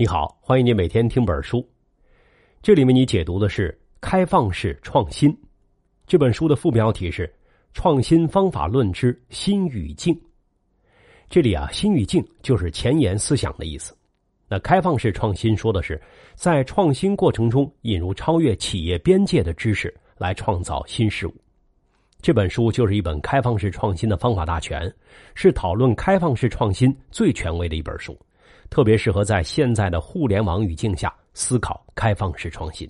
你好，欢迎你每天听本书。这里为你解读的是《开放式创新》这本书的副标题是《创新方法论之新语境》。这里啊，新语境就是前沿思想的意思。那开放式创新说的是在创新过程中引入超越企业边界的知识来创造新事物。这本书就是一本开放式创新的方法大全，是讨论开放式创新最权威的一本书。特别适合在现在的互联网语境下思考开放式创新。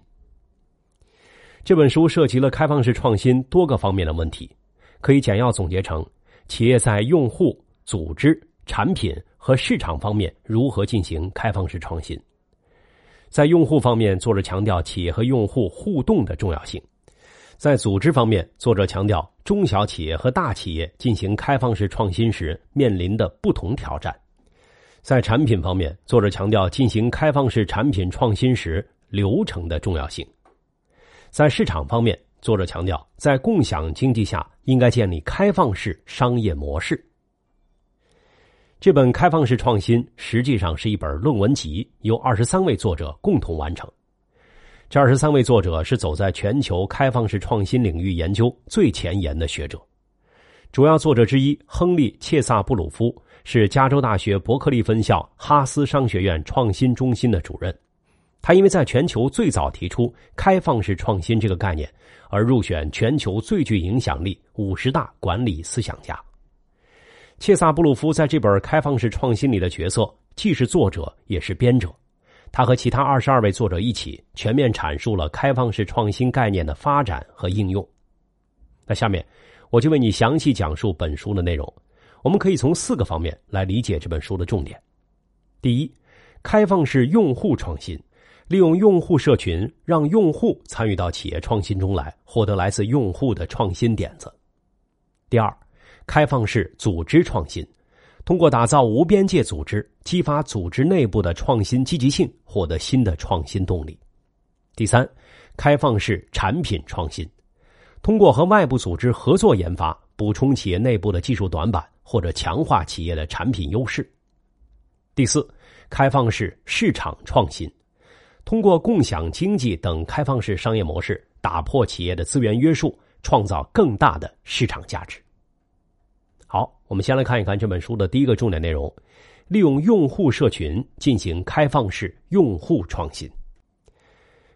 这本书涉及了开放式创新多个方面的问题，可以简要总结成：企业在用户、组织、产品和市场方面如何进行开放式创新。在用户方面，作者强调企业和用户互动的重要性；在组织方面，作者强调中小企业和大企业进行开放式创新时面临的不同挑战。在产品方面，作者强调进行开放式产品创新时流程的重要性。在市场方面，作者强调在共享经济下应该建立开放式商业模式。这本开放式创新实际上是一本论文集，由二十三位作者共同完成。这二十三位作者是走在全球开放式创新领域研究最前沿的学者。主要作者之一亨利·切萨布鲁夫。是加州大学伯克利分校哈斯商学院创新中心的主任，他因为在全球最早提出开放式创新这个概念，而入选全球最具影响力五十大管理思想家。切萨布鲁夫在这本《开放式创新》里的角色既是作者也是编者，他和其他二十二位作者一起全面阐述了开放式创新概念的发展和应用。那下面我就为你详细讲述本书的内容。我们可以从四个方面来理解这本书的重点：第一，开放式用户创新，利用用户社群，让用户参与到企业创新中来，获得来自用户的创新点子；第二，开放式组织创新，通过打造无边界组织，激发组织内部的创新积极性，获得新的创新动力；第三，开放式产品创新，通过和外部组织合作研发，补充企业内部的技术短板。或者强化企业的产品优势。第四，开放式市场创新，通过共享经济等开放式商业模式，打破企业的资源约束，创造更大的市场价值。好，我们先来看一看这本书的第一个重点内容：利用用户社群进行开放式用户创新。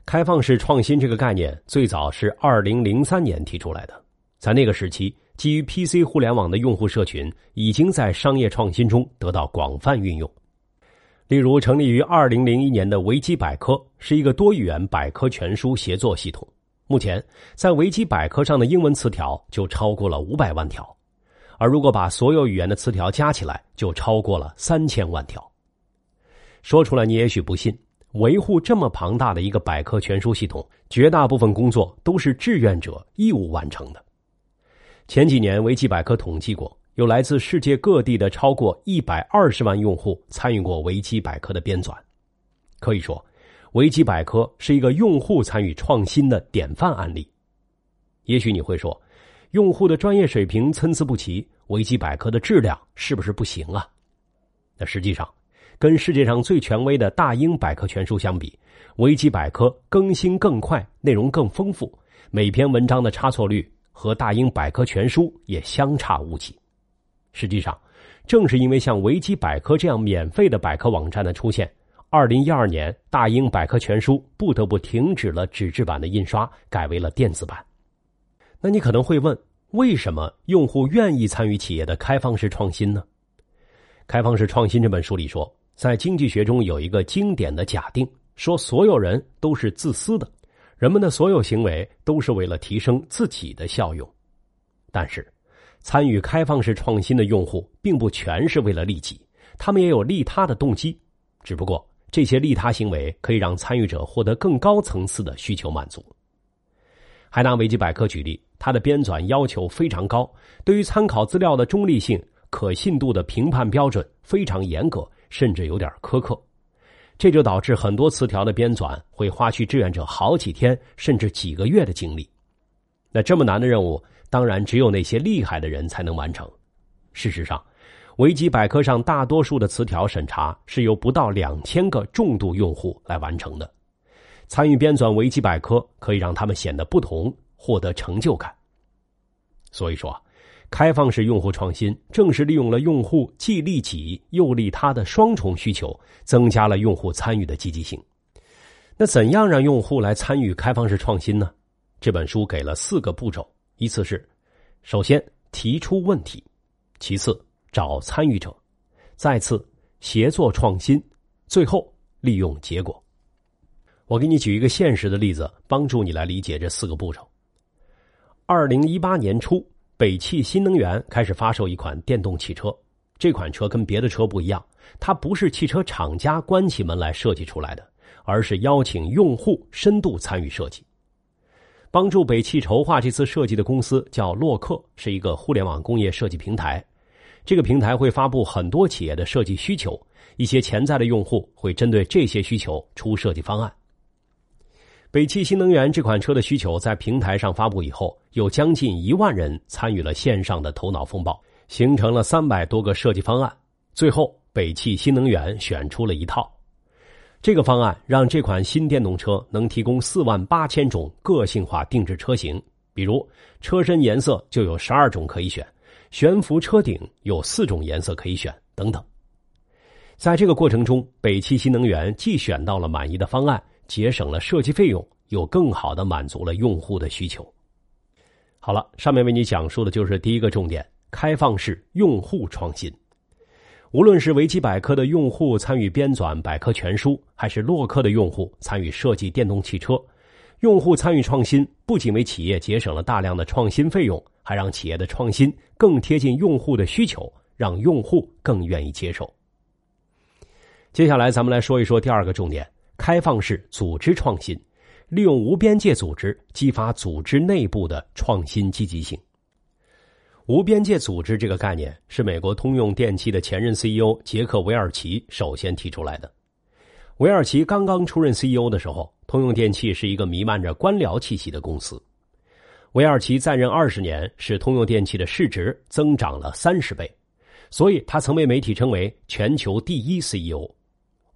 开放式创新这个概念最早是二零零三年提出来的，在那个时期。基于 PC 互联网的用户社群已经在商业创新中得到广泛运用。例如，成立于2001年的维基百科是一个多语言百科全书协作系统。目前，在维基百科上的英文词条就超过了500万条，而如果把所有语言的词条加起来，就超过了3000万条。说出来你也许不信，维护这么庞大的一个百科全书系统，绝大部分工作都是志愿者义务完成的。前几年，维基百科统计过，有来自世界各地的超过一百二十万用户参与过维基百科的编纂。可以说，维基百科是一个用户参与创新的典范案例。也许你会说，用户的专业水平参差不齐，维基百科的质量是不是不行啊？那实际上，跟世界上最权威的大英百科全书相比，维基百科更新更快，内容更丰富，每篇文章的差错率。和大英百科全书也相差无几。实际上，正是因为像维基百科这样免费的百科网站的出现，二零一二年大英百科全书不得不停止了纸质版的印刷，改为了电子版。那你可能会问，为什么用户愿意参与企业的开放式创新呢？《开放式创新》这本书里说，在经济学中有一个经典的假定，说所有人都是自私的。人们的所有行为都是为了提升自己的效用，但是，参与开放式创新的用户并不全是为了利己，他们也有利他的动机。只不过，这些利他行为可以让参与者获得更高层次的需求满足。还拿维基百科举例，它的编纂要求非常高，对于参考资料的中立性、可信度的评判标准非常严格，甚至有点苛刻。这就导致很多词条的编纂会花去志愿者好几天甚至几个月的精力。那这么难的任务，当然只有那些厉害的人才能完成。事实上，维基百科上大多数的词条审查是由不到两千个重度用户来完成的。参与编纂维基百科可以让他们显得不同，获得成就感。所以说，开放式用户创新正是利用了用户既利己又利他的双重需求，增加了用户参与的积极性。那怎样让用户来参与开放式创新呢？这本书给了四个步骤：依次是，首先提出问题，其次找参与者，再次协作创新，最后利用结果。我给你举一个现实的例子，帮助你来理解这四个步骤。二零一八年初，北汽新能源开始发售一款电动汽车。这款车跟别的车不一样，它不是汽车厂家关起门来设计出来的，而是邀请用户深度参与设计。帮助北汽筹划这次设计的公司叫洛克，是一个互联网工业设计平台。这个平台会发布很多企业的设计需求，一些潜在的用户会针对这些需求出设计方案。北汽新能源这款车的需求在平台上发布以后，有将近一万人参与了线上的头脑风暴，形成了三百多个设计方案。最后，北汽新能源选出了一套。这个方案让这款新电动车能提供四万八千种个性化定制车型，比如车身颜色就有十二种可以选，悬浮车顶有四种颜色可以选，等等。在这个过程中，北汽新能源既选到了满意的方案。节省了设计费用，又更好的满足了用户的需求。好了，上面为你讲述的就是第一个重点：开放式用户创新。无论是维基百科的用户参与编纂百科全书，还是洛克的用户参与设计电动汽车，用户参与创新不仅为企业节省了大量的创新费用，还让企业的创新更贴近用户的需求，让用户更愿意接受。接下来，咱们来说一说第二个重点。开放式组织创新，利用无边界组织激发组织内部的创新积极性。无边界组织这个概念是美国通用电气的前任 CEO 杰克韦尔奇首先提出来的。韦尔奇刚刚出任 CEO 的时候，通用电气是一个弥漫着官僚气息的公司。韦尔奇在任二十年，使通用电气的市值增长了三十倍，所以他曾被媒体称为全球第一 CEO。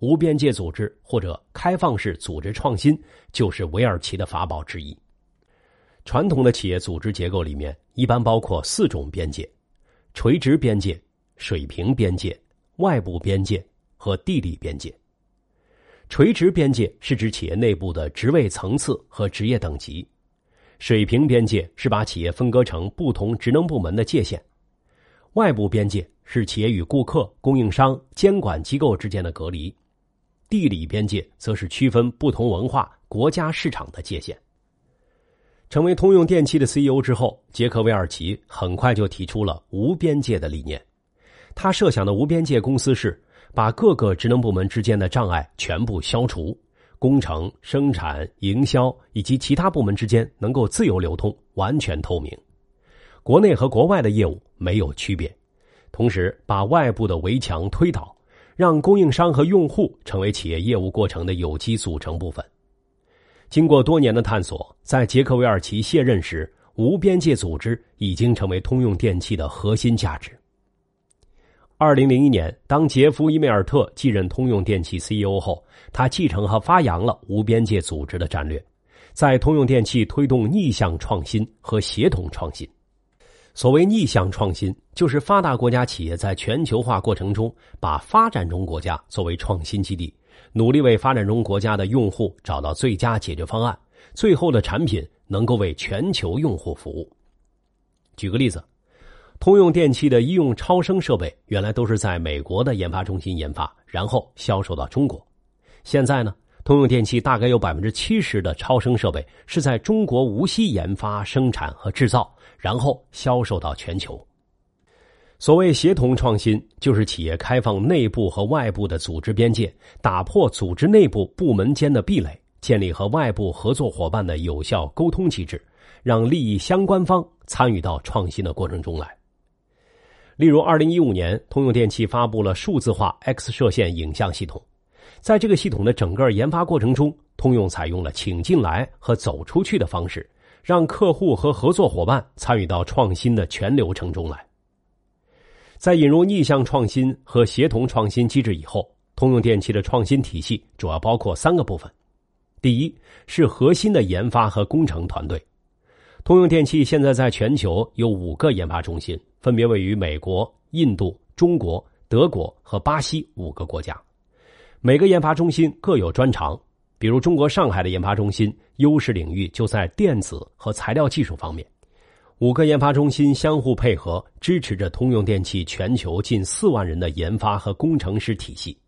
无边界组织或者开放式组织创新，就是韦尔奇的法宝之一。传统的企业组织结构里面，一般包括四种边界：垂直边界、水平边界、外部边界和地理边界。垂直边界是指企业内部的职位层次和职业等级；水平边界是把企业分割成不同职能部门的界限；外部边界是企业与顾客、供应商、监管机构之间的隔离。地理边界则是区分不同文化、国家、市场的界限。成为通用电气的 CEO 之后，杰克韦尔奇很快就提出了无边界的理念。他设想的无边界公司是把各个职能部门之间的障碍全部消除，工程、生产、营销以及其他部门之间能够自由流通，完全透明。国内和国外的业务没有区别，同时把外部的围墙推倒。让供应商和用户成为企业业务过程的有机组成部分。经过多年的探索，在杰克韦尔奇卸任时，无边界组织已经成为通用电气的核心价值。二零零一年，当杰夫伊梅尔特继任通用电气 CEO 后，他继承和发扬了无边界组织的战略，在通用电气推动逆向创新和协同创新。所谓逆向创新，就是发达国家企业在全球化过程中，把发展中国家作为创新基地，努力为发展中国家的用户找到最佳解决方案，最后的产品能够为全球用户服务。举个例子，通用电气的医用超声设备原来都是在美国的研发中心研发，然后销售到中国。现在呢，通用电气大概有百分之七十的超声设备是在中国无锡研发、生产和制造。然后销售到全球。所谓协同创新，就是企业开放内部和外部的组织边界，打破组织内部部门间的壁垒，建立和外部合作伙伴的有效沟通机制，让利益相关方参与到创新的过程中来。例如，二零一五年，通用电气发布了数字化 X 射线影像系统，在这个系统的整个研发过程中，通用采用了请进来和走出去的方式。让客户和合作伙伴参与到创新的全流程中来。在引入逆向创新和协同创新机制以后，通用电气的创新体系主要包括三个部分。第一是核心的研发和工程团队。通用电气现在在全球有五个研发中心，分别位于美国、印度、中国、德国和巴西五个国家。每个研发中心各有专长，比如中国上海的研发中心优势领域就在电子和材料技术方面。五个研发中心相互配合，支持着通用电气全球近四万人的研发和工程师体系。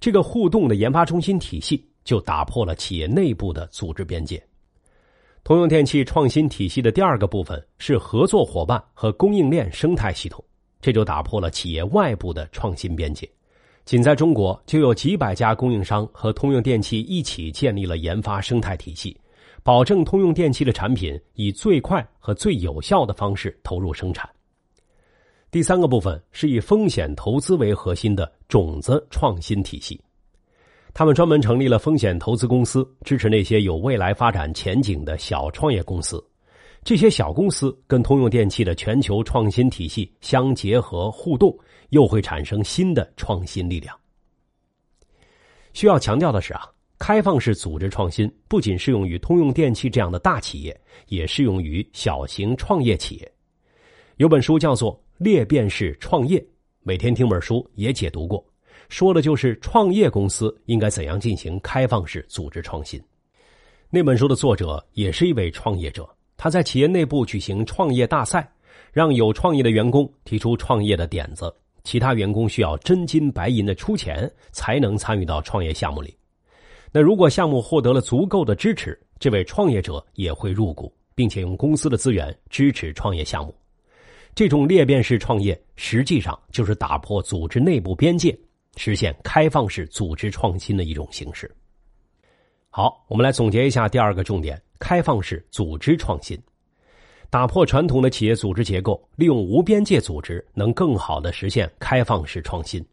这个互动的研发中心体系就打破了企业内部的组织边界。通用电气创新体系的第二个部分是合作伙伴和供应链生态系统，这就打破了企业外部的创新边界。仅在中国就有几百家供应商和通用电气一起建立了研发生态体系，保证通用电气的产品以最快和最有效的方式投入生产。第三个部分是以风险投资为核心的种子创新体系。他们专门成立了风险投资公司，支持那些有未来发展前景的小创业公司。这些小公司跟通用电气的全球创新体系相结合互动，又会产生新的创新力量。需要强调的是啊，开放式组织创新不仅适用于通用电气这样的大企业，也适用于小型创业企业。有本书叫做《裂变式创业》，每天听本书也解读过。说的就是创业公司应该怎样进行开放式组织创新。那本书的作者也是一位创业者，他在企业内部举行创业大赛，让有创意的员工提出创业的点子，其他员工需要真金白银的出钱才能参与到创业项目里。那如果项目获得了足够的支持，这位创业者也会入股，并且用公司的资源支持创业项目。这种裂变式创业实际上就是打破组织内部边界。实现开放式组织创新的一种形式。好，我们来总结一下第二个重点：开放式组织创新，打破传统的企业组织结构，利用无边界组织，能更好的实现开放式创新。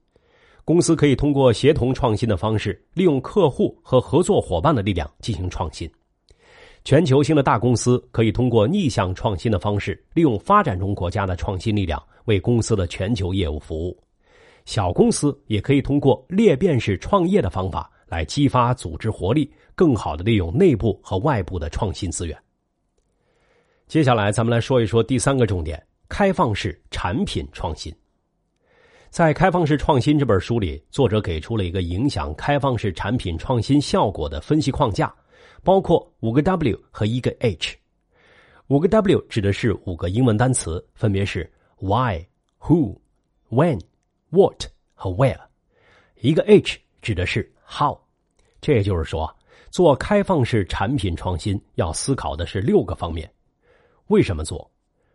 公司可以通过协同创新的方式，利用客户和合作伙伴的力量进行创新。全球性的大公司可以通过逆向创新的方式，利用发展中国家的创新力量，为公司的全球业务服务。小公司也可以通过裂变式创业的方法来激发组织活力，更好的利用内部和外部的创新资源。接下来，咱们来说一说第三个重点：开放式产品创新。在《开放式创新》这本书里，作者给出了一个影响开放式产品创新效果的分析框架，包括五个 W 和一个 H。五个 W 指的是五个英文单词，分别是 Why、Who、When。What 和 Where，一个 H 指的是 How，这也就是说，做开放式产品创新要思考的是六个方面：为什么做，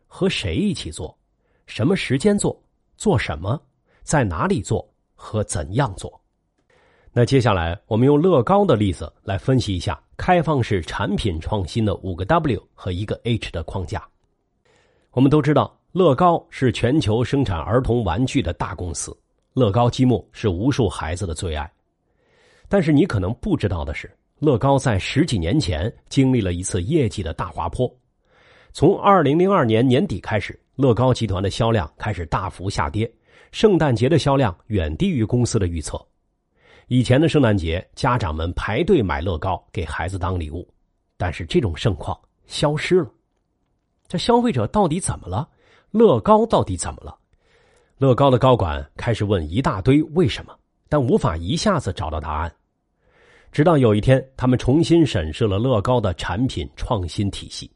和谁一起做，什么时间做，做什么，在哪里做和怎样做。那接下来我们用乐高的例子来分析一下开放式产品创新的五个 W 和一个 H 的框架。我们都知道。乐高是全球生产儿童玩具的大公司，乐高积木是无数孩子的最爱。但是你可能不知道的是，乐高在十几年前经历了一次业绩的大滑坡。从二零零二年年底开始，乐高集团的销量开始大幅下跌，圣诞节的销量远低于公司的预测。以前的圣诞节，家长们排队买乐高给孩子当礼物，但是这种盛况消失了。这消费者到底怎么了？乐高到底怎么了？乐高的高管开始问一大堆为什么，但无法一下子找到答案。直到有一天，他们重新审视了乐高的产品创新体系。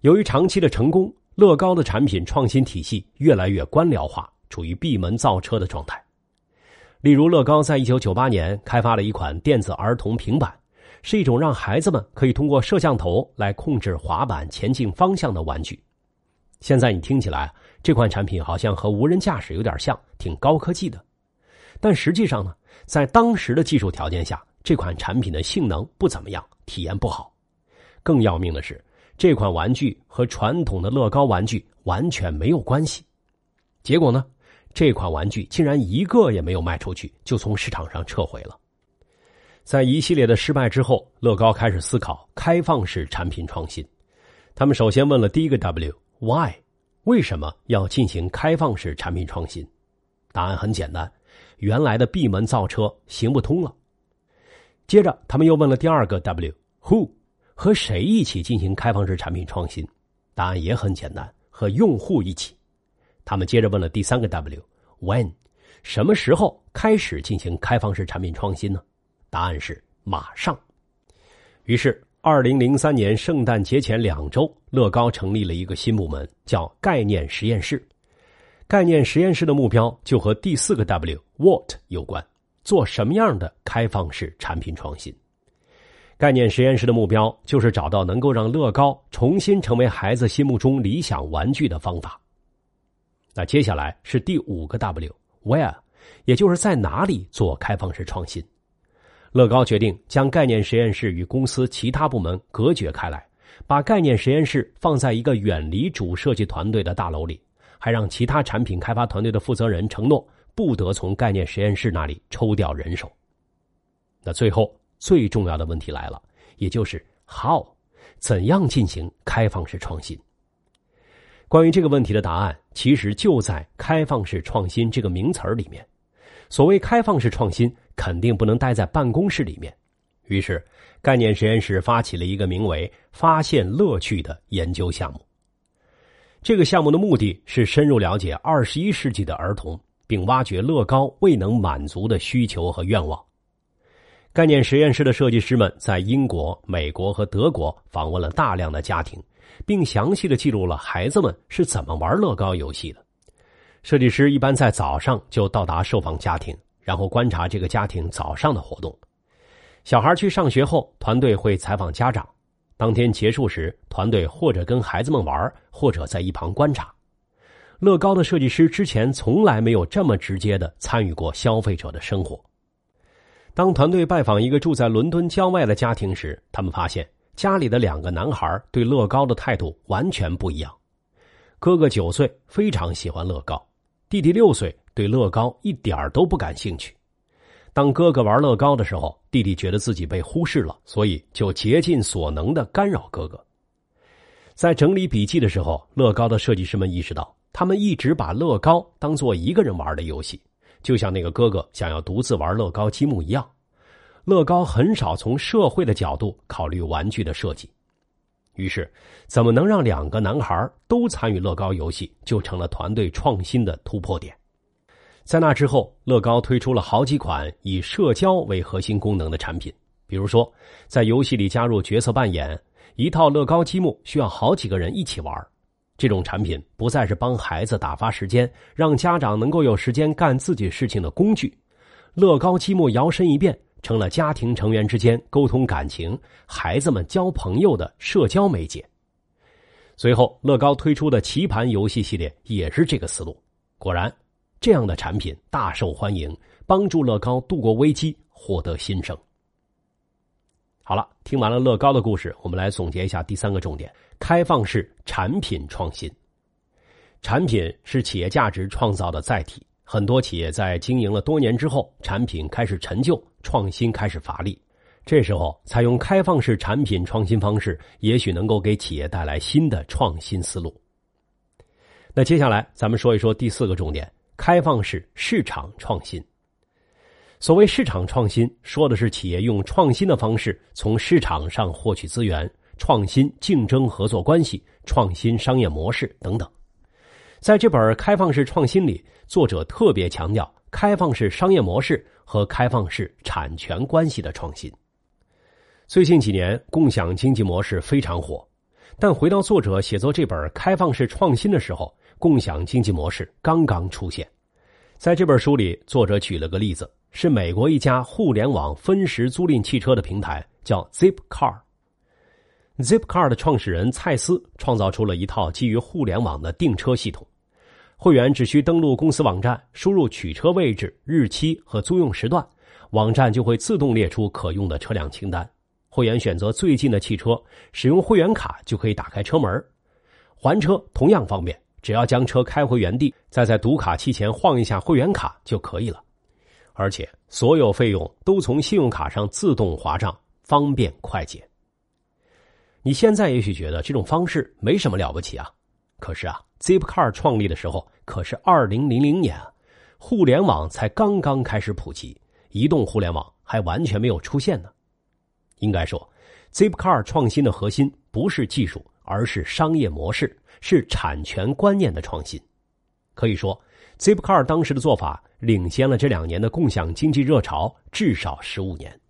由于长期的成功，乐高的产品创新体系越来越官僚化，处于闭门造车的状态。例如，乐高在一九九八年开发了一款电子儿童平板，是一种让孩子们可以通过摄像头来控制滑板前进方向的玩具。现在你听起来，这款产品好像和无人驾驶有点像，挺高科技的。但实际上呢，在当时的技术条件下，这款产品的性能不怎么样，体验不好。更要命的是，这款玩具和传统的乐高玩具完全没有关系。结果呢，这款玩具竟然一个也没有卖出去，就从市场上撤回了。在一系列的失败之后，乐高开始思考开放式产品创新。他们首先问了第一个 W。Why？为什么要进行开放式产品创新？答案很简单，原来的闭门造车行不通了。接着，他们又问了第二个 W：Who 和谁一起进行开放式产品创新？答案也很简单，和用户一起。他们接着问了第三个 W：When 什么时候开始进行开放式产品创新呢？答案是马上。于是，二零零三年圣诞节前两周，乐高成立了一个新部门，叫概念实验室。概念实验室的目标就和第四个 W（What） 有关：做什么样的开放式产品创新？概念实验室的目标就是找到能够让乐高重新成为孩子心目中理想玩具的方法。那接下来是第五个 W（Where），也就是在哪里做开放式创新。乐高决定将概念实验室与公司其他部门隔绝开来，把概念实验室放在一个远离主设计团队的大楼里，还让其他产品开发团队的负责人承诺不得从概念实验室那里抽调人手。那最后最重要的问题来了，也就是 how，怎样进行开放式创新？关于这个问题的答案，其实就在“开放式创新”这个名词儿里面。所谓开放式创新。肯定不能待在办公室里面，于是概念实验室发起了一个名为“发现乐趣”的研究项目。这个项目的目的是深入了解二十一世纪的儿童，并挖掘乐高未能满足的需求和愿望。概念实验室的设计师们在英国、美国和德国访问了大量的家庭，并详细的记录了孩子们是怎么玩乐高游戏的。设计师一般在早上就到达受访家庭。然后观察这个家庭早上的活动。小孩去上学后，团队会采访家长。当天结束时，团队或者跟孩子们玩，或者在一旁观察。乐高的设计师之前从来没有这么直接的参与过消费者的生活。当团队拜访一个住在伦敦郊外的家庭时，他们发现家里的两个男孩对乐高的态度完全不一样。哥哥九岁，非常喜欢乐高；弟弟六岁。对乐高一点都不感兴趣。当哥哥玩乐高的时候，弟弟觉得自己被忽视了，所以就竭尽所能的干扰哥哥。在整理笔记的时候，乐高的设计师们意识到，他们一直把乐高当做一个人玩的游戏，就像那个哥哥想要独自玩乐高积木一样。乐高很少从社会的角度考虑玩具的设计。于是，怎么能让两个男孩都参与乐高游戏，就成了团队创新的突破点。在那之后，乐高推出了好几款以社交为核心功能的产品，比如说，在游戏里加入角色扮演，一套乐高积木需要好几个人一起玩。这种产品不再是帮孩子打发时间，让家长能够有时间干自己事情的工具。乐高积木摇身一变，成了家庭成员之间沟通感情、孩子们交朋友的社交媒介。随后，乐高推出的棋盘游戏系列也是这个思路。果然。这样的产品大受欢迎，帮助乐高度过危机，获得新生。好了，听完了乐高的故事，我们来总结一下第三个重点：开放式产品创新。产品是企业价值创造的载体，很多企业在经营了多年之后，产品开始陈旧，创新开始乏力。这时候，采用开放式产品创新方式，也许能够给企业带来新的创新思路。那接下来，咱们说一说第四个重点。开放式市场创新。所谓市场创新，说的是企业用创新的方式从市场上获取资源，创新竞争合作关系，创新商业模式等等。在这本《开放式创新》里，作者特别强调开放式商业模式和开放式产权关系的创新。最近几年，共享经济模式非常火，但回到作者写作这本《开放式创新》的时候。共享经济模式刚刚出现，在这本书里，作者举了个例子，是美国一家互联网分时租赁汽车的平台，叫 Zipcar。Zipcar 的创始人蔡司创造出了一套基于互联网的订车系统，会员只需登录公司网站，输入取车位置、日期和租用时段，网站就会自动列出可用的车辆清单。会员选择最近的汽车，使用会员卡就可以打开车门，还车同样方便。只要将车开回原地，再在读卡器前晃一下会员卡就可以了，而且所有费用都从信用卡上自动划账，方便快捷。你现在也许觉得这种方式没什么了不起啊，可是啊，Zipcar 创立的时候可是二零零零年啊，互联网才刚刚开始普及，移动互联网还完全没有出现呢。应该说，Zipcar 创新的核心不是技术，而是商业模式，是产权观念的创新。可以说，Zipcar 当时的做法领先了这两年的共享经济热潮至少十五年。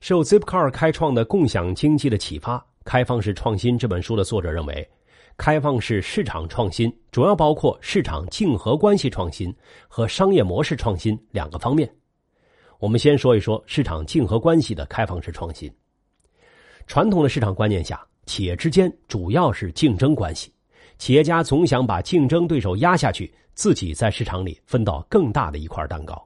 受 Zipcar 开创的共享经济的启发，《开放式创新》这本书的作者认为，开放式市场创新主要包括市场竞合关系创新和商业模式创新两个方面。我们先说一说市场竞合关系的开放式创新。传统的市场观念下，企业之间主要是竞争关系，企业家总想把竞争对手压下去，自己在市场里分到更大的一块蛋糕。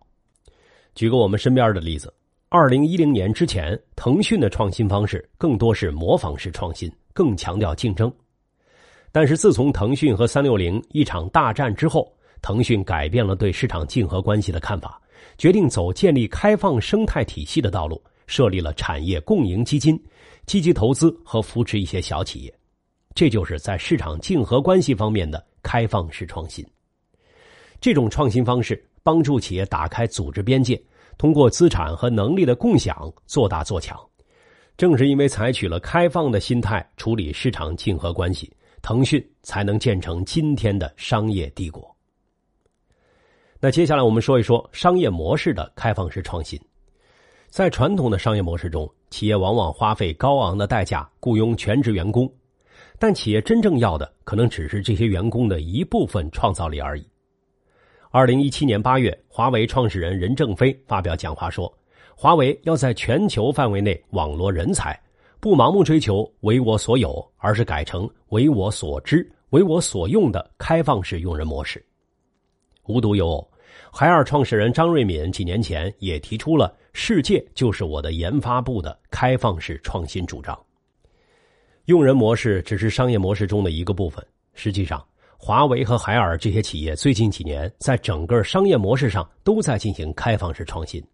举个我们身边的例子。二零一零年之前，腾讯的创新方式更多是模仿式创新，更强调竞争。但是自从腾讯和三六零一场大战之后，腾讯改变了对市场竞合关系的看法，决定走建立开放生态体系的道路，设立了产业共赢基金，积极投资和扶持一些小企业。这就是在市场竞合关系方面的开放式创新。这种创新方式帮助企业打开组织边界。通过资产和能力的共享做大做强，正是因为采取了开放的心态处理市场竞合关系，腾讯才能建成今天的商业帝国。那接下来我们说一说商业模式的开放式创新。在传统的商业模式中，企业往往花费高昂的代价雇佣全职员工，但企业真正要的可能只是这些员工的一部分创造力而已。二零一七年八月，华为创始人任正非发表讲话说：“华为要在全球范围内网罗人才，不盲目追求为我所有，而是改成为我所知、为我所用的开放式用人模式。”无独有偶，海尔创始人张瑞敏几年前也提出了“世界就是我的研发部”的开放式创新主张。用人模式只是商业模式中的一个部分，实际上。华为和海尔这些企业最近几年在整个商业模式上都在进行开放式创新，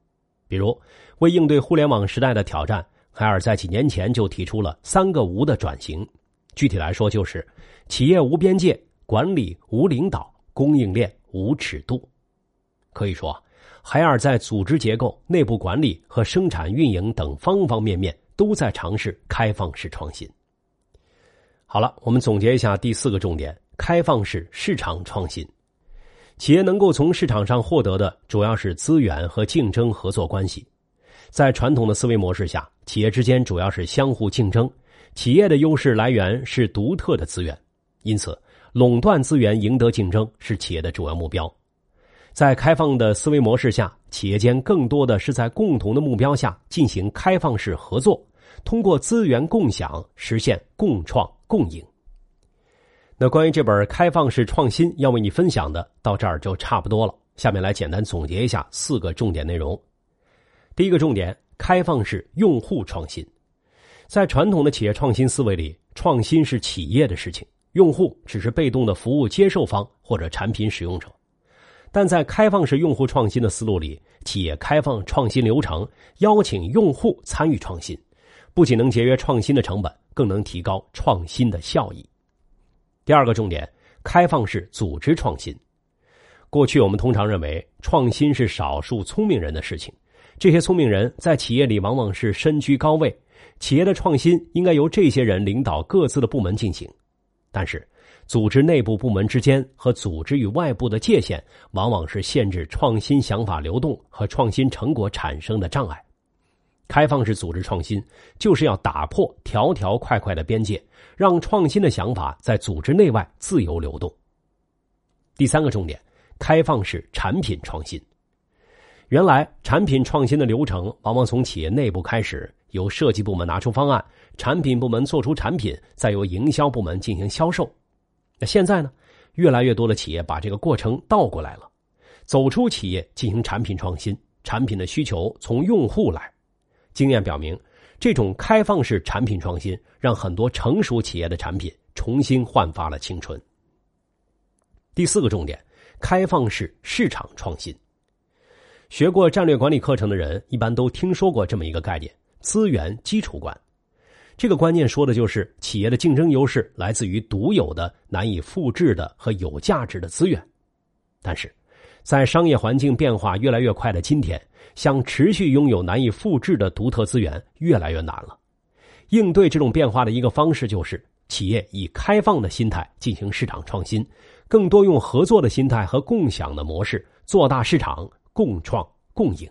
比如为应对互联网时代的挑战，海尔在几年前就提出了“三个无”的转型。具体来说，就是企业无边界、管理无领导、供应链无尺度。可以说，海尔在组织结构、内部管理和生产运营等方方面面都在尝试开放式创新。好了，我们总结一下第四个重点。开放式市场创新，企业能够从市场上获得的主要是资源和竞争合作关系。在传统的思维模式下，企业之间主要是相互竞争，企业的优势来源是独特的资源，因此垄断资源、赢得竞争是企业的主要目标。在开放的思维模式下，企业间更多的是在共同的目标下进行开放式合作，通过资源共享实现共创共赢。那关于这本开放式创新要为你分享的到这儿就差不多了。下面来简单总结一下四个重点内容。第一个重点：开放式用户创新。在传统的企业创新思维里，创新是企业的事情，用户只是被动的服务接受方或者产品使用者。但在开放式用户创新的思路里，企业开放创新流程，邀请用户参与创新，不仅能节约创新的成本，更能提高创新的效益。第二个重点，开放式组织创新。过去我们通常认为创新是少数聪明人的事情，这些聪明人在企业里往往是身居高位，企业的创新应该由这些人领导各自的部门进行。但是，组织内部部门之间和组织与外部的界限，往往是限制创新想法流动和创新成果产生的障碍。开放式组织创新就是要打破条条块块的边界，让创新的想法在组织内外自由流动。第三个重点，开放式产品创新。原来产品创新的流程往往从企业内部开始，由设计部门拿出方案，产品部门做出产品，再由营销部门进行销售。那现在呢，越来越多的企业把这个过程倒过来了，走出企业进行产品创新，产品的需求从用户来。经验表明，这种开放式产品创新让很多成熟企业的产品重新焕发了青春。第四个重点，开放式市场创新。学过战略管理课程的人一般都听说过这么一个概念——资源基础观。这个观念说的就是企业的竞争优势来自于独有的、难以复制的和有价值的资源。但是，在商业环境变化越来越快的今天，想持续拥有难以复制的独特资源越来越难了。应对这种变化的一个方式就是企业以开放的心态进行市场创新，更多用合作的心态和共享的模式做大市场，共创共赢。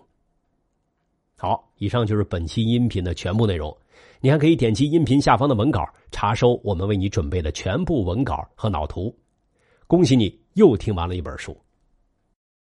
好，以上就是本期音频的全部内容。你还可以点击音频下方的文稿，查收我们为你准备的全部文稿和脑图。恭喜你又听完了一本书。